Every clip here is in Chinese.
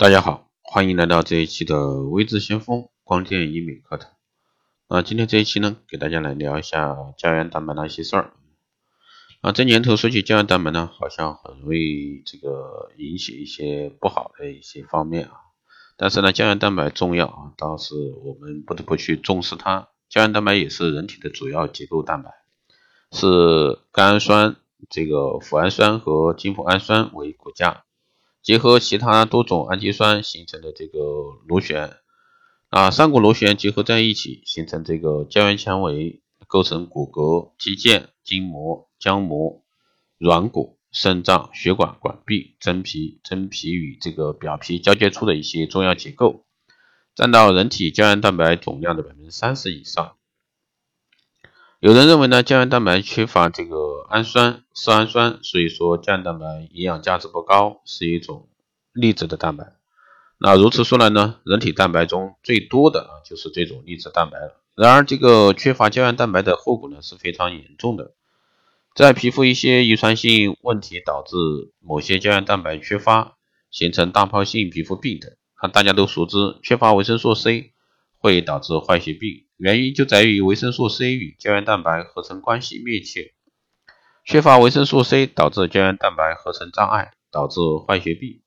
大家好，欢迎来到这一期的微智先锋光电医美课堂。那今天这一期呢，给大家来聊一下胶原蛋白那些事儿。啊，这年头说起胶原蛋白呢，好像很容易这个引起一些不好的一些方面啊。但是呢，胶原蛋白重要啊，倒是我们不得不去重视它。胶原蛋白也是人体的主要结构蛋白，是甘氨酸、这个脯氨酸和精脯氨酸为骨架。结合其他多种氨基酸形成的这个螺旋啊，三股螺旋结合在一起，形成这个胶原纤维，构成骨骼、肌腱、筋膜、浆膜、软骨、肾脏、血管、管壁、真皮、真皮与这个表皮交接处的一些重要结构，占到人体胶原蛋白总量的百分之三十以上。有人认为呢，胶原蛋白缺乏这个氨酸、色氨酸，所以说胶原蛋白营养价值不高，是一种粒质的蛋白。那如此说来呢，人体蛋白中最多的啊就是这种粒质蛋白了。然而，这个缺乏胶原蛋白的后果呢是非常严重的，在皮肤一些遗传性问题导致某些胶原蛋白缺乏，形成大疱性皮肤病等。啊，大家都熟知，缺乏维生素 C 会导致坏血病。原因就在于维生素 C 与胶原蛋白合成关系密切，缺乏维生素 C 导致胶原蛋白合成障碍，导致坏血病，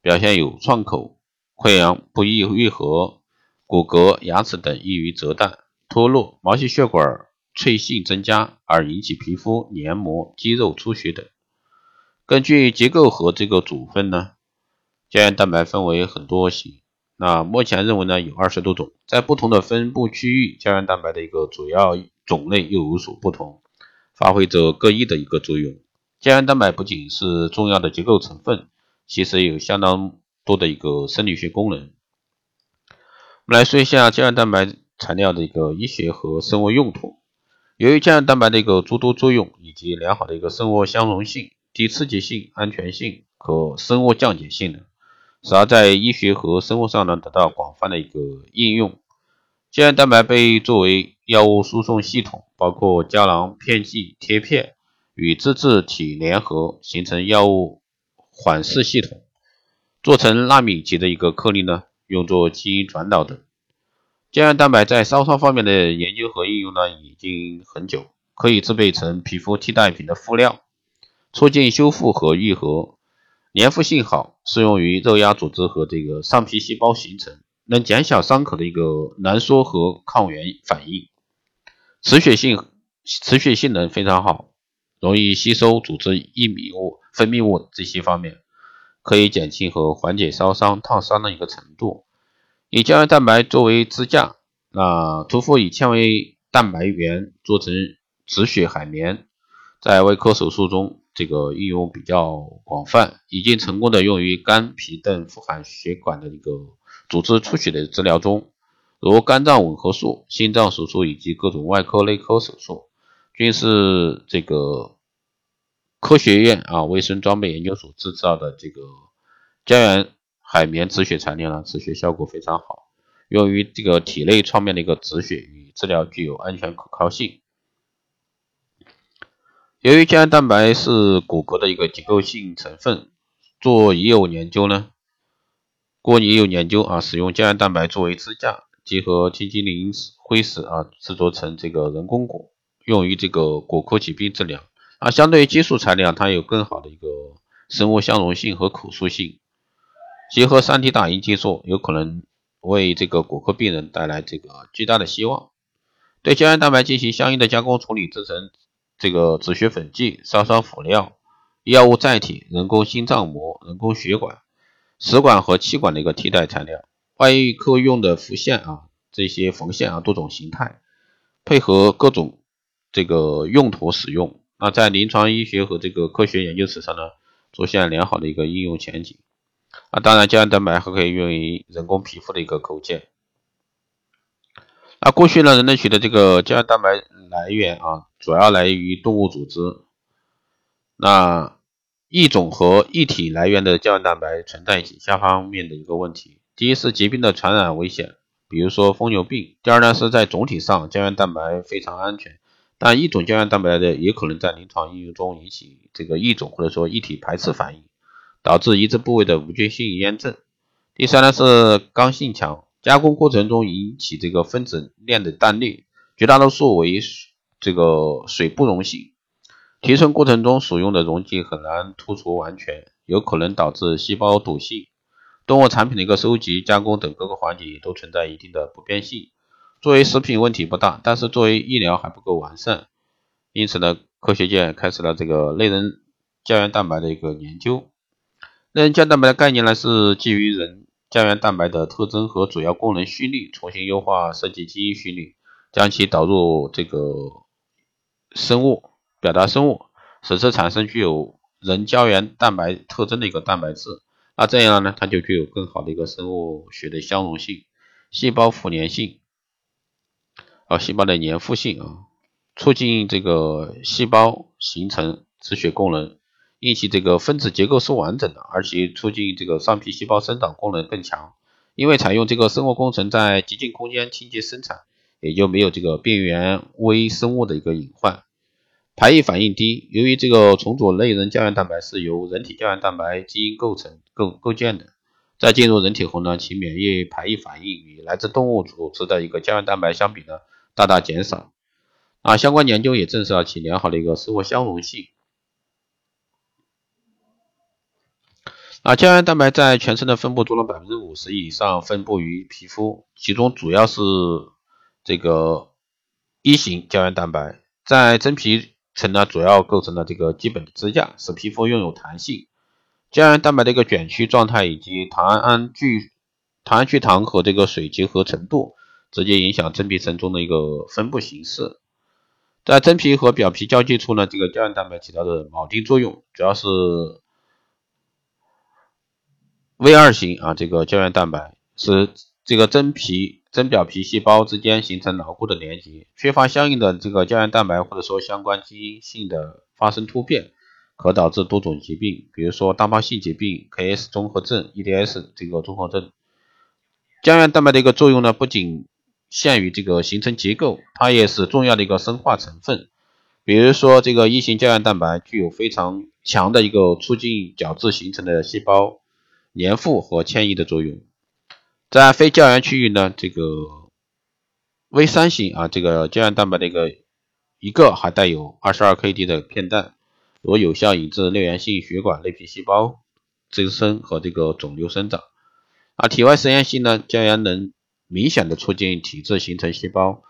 表现有创口、溃疡不易愈合、骨骼、牙齿等易于折断、脱落、毛细血管脆性增加而引起皮肤黏膜、肌肉出血等。根据结构和这个组分呢，胶原蛋白分为很多型。那目前认为呢，有二十多种，在不同的分布区域，胶原蛋白的一个主要种类又有所不同，发挥着各异的一个作用。胶原蛋白不仅是重要的结构成分，其实有相当多的一个生理学功能。我们来说一下胶原蛋白材料的一个医学和生物用途。由于胶原蛋白的一个诸多作用以及良好的一个生物相容性、低刺激性、安全性和生物降解性能。使它在医学和生物上呢得到广泛的一个应用。胶原蛋白被作为药物输送系统，包括胶囊、片剂、贴片与自制体联合形成药物缓释系统，做成纳米级的一个颗粒呢，用作基因转导等。胶原蛋白在烧伤方面的研究和应用呢已经很久，可以制备成皮肤替代品的敷料，促进修复和愈合。粘附性好，适用于肉芽组织和这个上皮细胞形成，能减小伤口的一个挛缩和抗原反应。持血性持血性能非常好，容易吸收组织异泌物、分泌物这些方面，可以减轻和缓解烧伤、烫伤的一个程度。以胶原蛋白作为支架，那涂敷以纤维蛋白原做成止血海绵，在外科手术中。这个应用比较广泛，已经成功的用于肝脾等富含血管的一个组织出血的治疗中，如肝脏吻合术、心脏手术以及各种外科、内科手术，均是这个科学院啊卫生装备研究所制造的这个胶原海绵止血材料呢，止血效果非常好，用于这个体内创面的一个止血与治疗具有安全可靠性。由于胶原蛋白是骨骼的一个结构性成分，做已有研究呢，过已有研究啊，使用胶原蛋白作为支架，结合金鸡磷灰石啊，制作成这个人工骨，用于这个骨科疾病治疗啊。相对于激素材料，它有更好的一个生物相容性和可塑性。结合 3D 打印技术，有可能为这个骨科病人带来这个巨大的希望。对胶原蛋白进行相应的加工处理，制成。这个止血粉剂、烧伤辅料、药物载体、人工心脏膜、人工血管、食管和气管的一个替代材料，外科用的浮线啊，这些缝线啊，多种形态，配合各种这个用途使用。那在临床医学和这个科学研究史上呢，出现良好的一个应用前景。啊，当然胶原蛋白还可以用于人工皮肤的一个构建。那过去呢，人类取的这个胶原蛋白来源啊，主要来源于动物组织。那异种和异体来源的胶原蛋白存在以下方面的一个问题：第一是疾病的传染危险，比如说疯牛病；第二呢是在总体上胶原蛋白非常安全，但异种胶原蛋白的也可能在临床应用中引起这个异种或者说异体排斥反应，导致移植部位的无菌性炎症。第三呢是刚性强，加工过程中引起这个分子链的断裂，绝大多数为这个水不溶性。提纯过程中所用的溶剂很难突出完全，有可能导致细胞堵性。动物产品的一个收集、加工等各个环节都存在一定的不变性。作为食品问题不大，但是作为医疗还不够完善。因此呢，科学界开始了这个类人胶原蛋白的一个研究。类人胶原蛋白的概念呢，是基于人胶原蛋白的特征和主要功能序列，重新优化设计基因序列，将其导入这个生物表达生物，使之产生具有人胶原蛋白特征的一个蛋白质。那这样呢，它就具有更好的一个生物学的相容性、细胞复粘性啊，细胞的粘附性啊，促进这个细胞形成止血功能。因其这个分子结构是完整的，而且促进这个上皮细胞生长功能更强。因为采用这个生物工程在极静空间清洁生产，也就没有这个边缘微生物的一个隐患。排异反应低，由于这个重组类人胶原蛋白是由人体胶原蛋白基因构成构构建的，在进入人体后呢，其免疫排异反应与来自动物组织的一个胶原蛋白相比呢，大大减少。啊，相关研究也证实了其良好的一个生物相容性。啊，胶原蛋白在全身的分布中的百分之五十以上分布于皮肤，其中主要是这个一型胶原蛋白，在真皮层呢主要构成了这个基本的支架，使皮肤拥有弹性。胶原蛋白的一个卷曲状态以及糖胺聚糖胺聚糖和这个水结合程度，直接影响真皮层中的一个分布形式。在真皮和表皮交界处呢，这个胶原蛋白起到的铆钉作用，主要是。V 二型啊，这个胶原蛋白使这个真皮真表皮细胞之间形成牢固的连接，缺乏相应的这个胶原蛋白或者说相关基因性的发生突变，可导致多种疾病，比如说大包性疾病、KS 综合症、EDS 这个综合症。胶原蛋白的一个作用呢，不仅限于这个形成结构，它也是重要的一个生化成分。比如说这个一型胶原蛋白具有非常强的一个促进角质形成的细胞。粘附和迁移的作用，在非胶原区域呢，这个 V 三型啊，这个胶原蛋白的一个一个还带有二十二 Kd 的片段，有有效抑制内源性血管内皮细胞增生和这个肿瘤生长。而，体外实验性呢，胶原能明显的促进体质形成细胞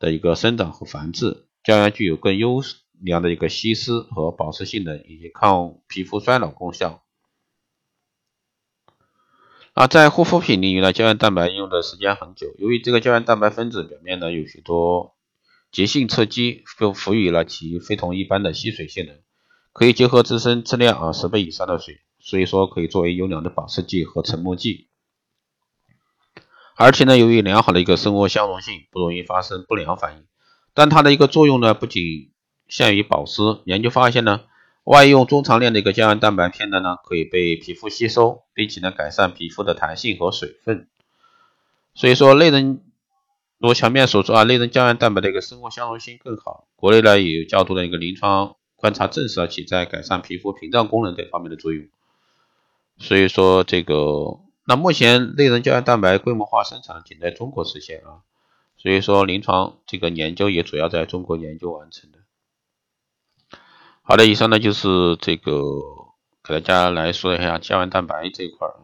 的一个生长和繁殖。胶原具有更优良的一个吸湿和保湿性能，以及抗皮肤衰老功效。啊，在护肤品领域呢，胶原蛋白用的时间很久。由于这个胶原蛋白分子表面呢有许多结性侧基，就赋予了其非同一般的吸水性能，可以结合自身质量啊十倍以上的水，所以说可以作为优良的保湿剂和成膜剂。而且呢，由于良好的一个生物相容性，不容易发生不良反应。但它的一个作用呢，不仅限于保湿。研究发现呢。外用中长链的一个胶原蛋白片段呢，可以被皮肤吸收，并且呢改善皮肤的弹性和水分。所以说，类人如前面所说啊，类人胶原蛋白的一个生物相容性更好。国内呢也有较多的一个临床观察证实了其在改善皮肤屏障功能等方面的作用。所以说这个，那目前类人胶原蛋白规模化生产仅在中国实现啊，所以说临床这个研究也主要在中国研究完成的。好的，以上呢就是这个给大家来说一下胶原蛋白这一块儿，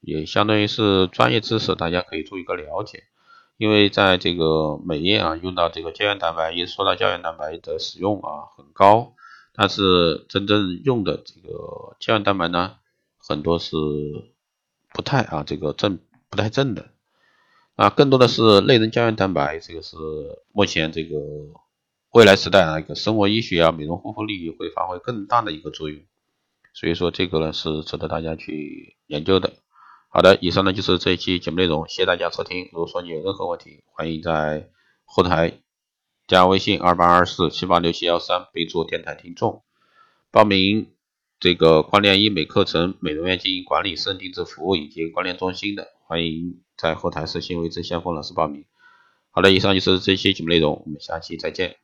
也相当于是专业知识，大家可以做一个了解。因为在这个美业啊，用到这个胶原蛋白，一说到胶原蛋白的使用啊很高，但是真正用的这个胶原蛋白呢，很多是不太啊这个正不太正的啊，更多的是类人胶原蛋白，这个是目前这个。未来时代啊，一个生活医学啊，美容护肤领域会发挥更大的一个作用，所以说这个呢是值得大家去研究的。好的，以上呢就是这一期节目内容，谢谢大家收听。如果说你有任何问题，欢迎在后台加微信二八二四七八六七幺三，备注电台听众，报名这个关联医美课程、美容院经营管理、私人定制服务以及关联中心的，欢迎在后台私信为之先锋老师报名。好的，以上就是这期节目内容，我们下期再见。